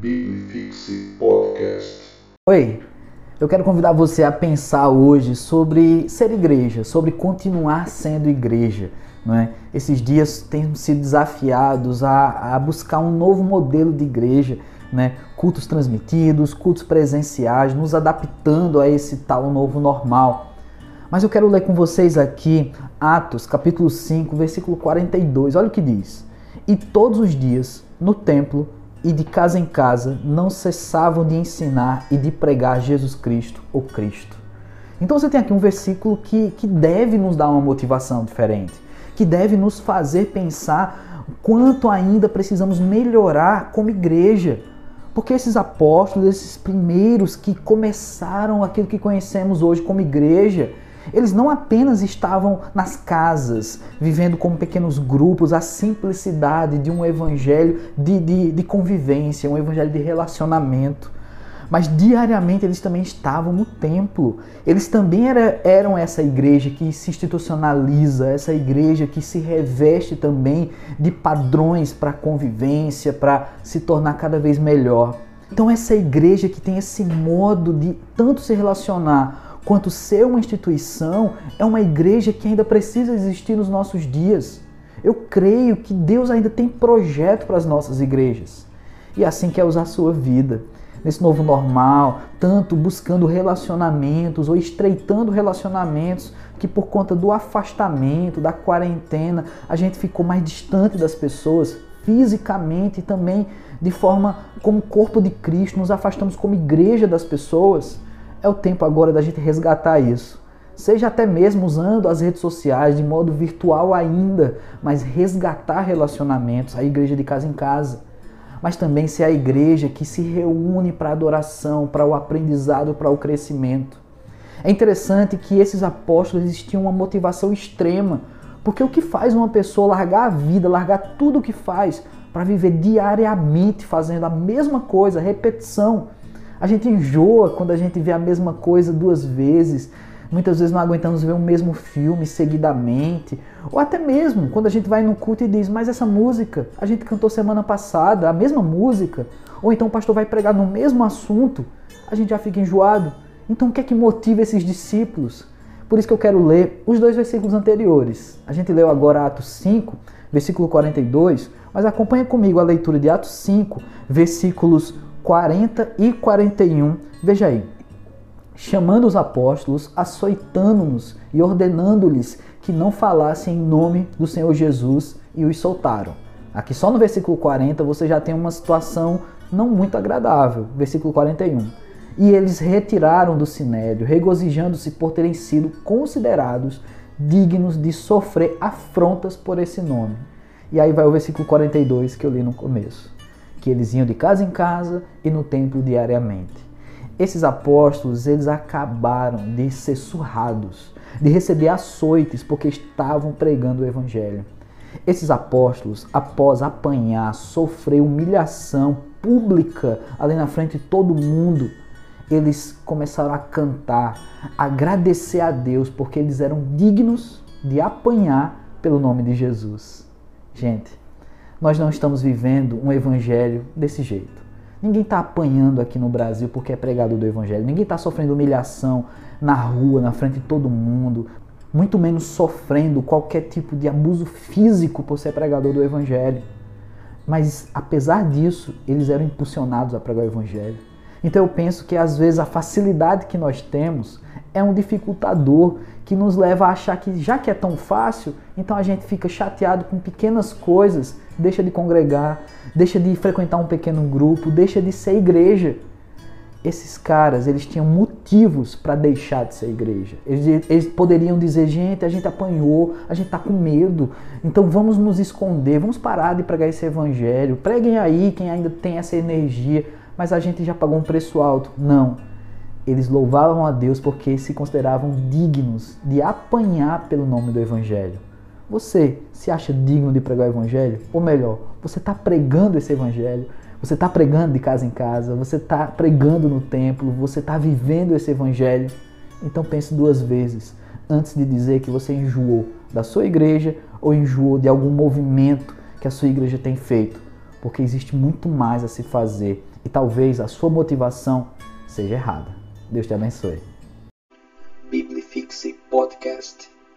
Biblifixe Podcast. Oi, eu quero convidar você a pensar hoje sobre ser igreja, sobre continuar sendo igreja. Não é? Esses dias temos sido desafiados a, a buscar um novo modelo de igreja, né? cultos transmitidos, cultos presenciais, nos adaptando a esse tal novo normal. Mas eu quero ler com vocês aqui Atos, capítulo 5, versículo 42. Olha o que diz: E todos os dias, no templo, e de casa em casa não cessavam de ensinar e de pregar Jesus Cristo, o Cristo. Então você tem aqui um versículo que, que deve nos dar uma motivação diferente, que deve nos fazer pensar quanto ainda precisamos melhorar como igreja. Porque esses apóstolos, esses primeiros que começaram aquilo que conhecemos hoje como igreja, eles não apenas estavam nas casas, vivendo como pequenos grupos, a simplicidade de um evangelho de, de, de convivência, um evangelho de relacionamento mas diariamente eles também estavam no templo. Eles também era, eram essa igreja que se institucionaliza, essa igreja que se reveste também de padrões para convivência, para se tornar cada vez melhor. Então, essa igreja que tem esse modo de tanto se relacionar quanto ser uma instituição, é uma igreja que ainda precisa existir nos nossos dias. Eu creio que Deus ainda tem projeto para as nossas igrejas. E assim quer usar a sua vida. Nesse novo normal, tanto buscando relacionamentos ou estreitando relacionamentos que por conta do afastamento, da quarentena, a gente ficou mais distante das pessoas fisicamente e também de forma como corpo de Cristo, nos afastamos como igreja das pessoas. É o tempo agora da gente resgatar isso. Seja até mesmo usando as redes sociais de modo virtual ainda, mas resgatar relacionamentos, a igreja de casa em casa. Mas também ser a igreja que se reúne para adoração, para o aprendizado, para o crescimento. É interessante que esses apóstolos existiam uma motivação extrema, porque o que faz uma pessoa largar a vida, largar tudo o que faz, para viver diariamente fazendo a mesma coisa, repetição, a gente enjoa quando a gente vê a mesma coisa duas vezes. Muitas vezes não aguentamos ver o mesmo filme seguidamente. Ou até mesmo quando a gente vai no culto e diz, mas essa música a gente cantou semana passada, a mesma música. Ou então o pastor vai pregar no mesmo assunto, a gente já fica enjoado. Então o que é que motiva esses discípulos? Por isso que eu quero ler os dois versículos anteriores. A gente leu agora Atos 5, versículo 42, mas acompanha comigo a leitura de Atos 5, versículos 40 e 41. Veja aí. Chamando os apóstolos, açoitando-nos e ordenando-lhes que não falassem em nome do Senhor Jesus e os soltaram. Aqui só no versículo 40 você já tem uma situação não muito agradável. Versículo 41. E eles retiraram do sinédrio, regozijando-se por terem sido considerados dignos de sofrer afrontas por esse nome. E aí vai o versículo 42 que eu li no começo que eles iam de casa em casa e no templo diariamente. Esses apóstolos, eles acabaram de ser surrados, de receber açoites porque estavam pregando o evangelho. Esses apóstolos, após apanhar, sofrer humilhação pública ali na frente de todo mundo, eles começaram a cantar, a agradecer a Deus porque eles eram dignos de apanhar pelo nome de Jesus. Gente, nós não estamos vivendo um evangelho desse jeito. Ninguém está apanhando aqui no Brasil porque é pregador do evangelho. Ninguém está sofrendo humilhação na rua, na frente de todo mundo. Muito menos sofrendo qualquer tipo de abuso físico por ser pregador do evangelho. Mas apesar disso, eles eram impulsionados a pregar o evangelho. Então eu penso que às vezes a facilidade que nós temos é um dificultador que nos leva a achar que já que é tão fácil, então a gente fica chateado com pequenas coisas, deixa de congregar, deixa de frequentar um pequeno grupo, deixa de ser igreja. Esses caras, eles tinham motivos para deixar de ser igreja. Eles, eles, poderiam dizer, gente, a gente apanhou, a gente está com medo, então vamos nos esconder, vamos parar de pregar esse evangelho. Preguem aí quem ainda tem essa energia, mas a gente já pagou um preço alto. Não eles louvavam a Deus porque se consideravam dignos de apanhar pelo nome do Evangelho. Você se acha digno de pregar o Evangelho? Ou melhor, você está pregando esse Evangelho? Você está pregando de casa em casa? Você está pregando no templo? Você está vivendo esse Evangelho? Então pense duas vezes antes de dizer que você enjoou da sua igreja ou enjoou de algum movimento que a sua igreja tem feito porque existe muito mais a se fazer e talvez a sua motivação seja errada. Deus te abençoe. Biblifixe Podcast.